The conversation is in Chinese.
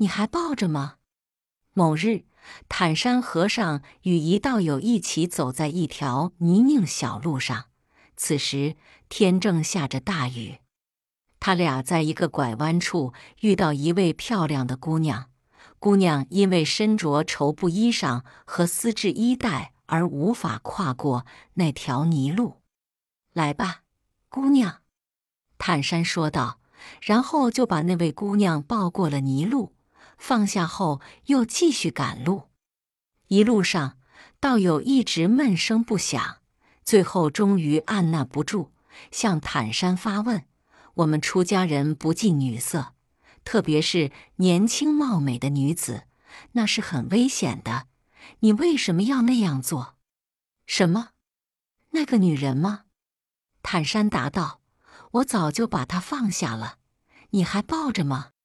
你还抱着吗？”某日，坦山和尚与一道友一起走在一条泥泞小路上，此时天正下着大雨。他俩在一个拐弯处遇到一位漂亮的姑娘，姑娘因为身着绸布衣裳和丝质衣带而无法跨过那条泥路。来吧，姑娘，坦山说道，然后就把那位姑娘抱过了泥路，放下后又继续赶路。一路上，道友一直闷声不响，最后终于按捺不住，向坦山发问。我们出家人不近女色，特别是年轻貌美的女子，那是很危险的。你为什么要那样做？什么？那个女人吗？坦山答道：“我早就把她放下了。你还抱着吗？”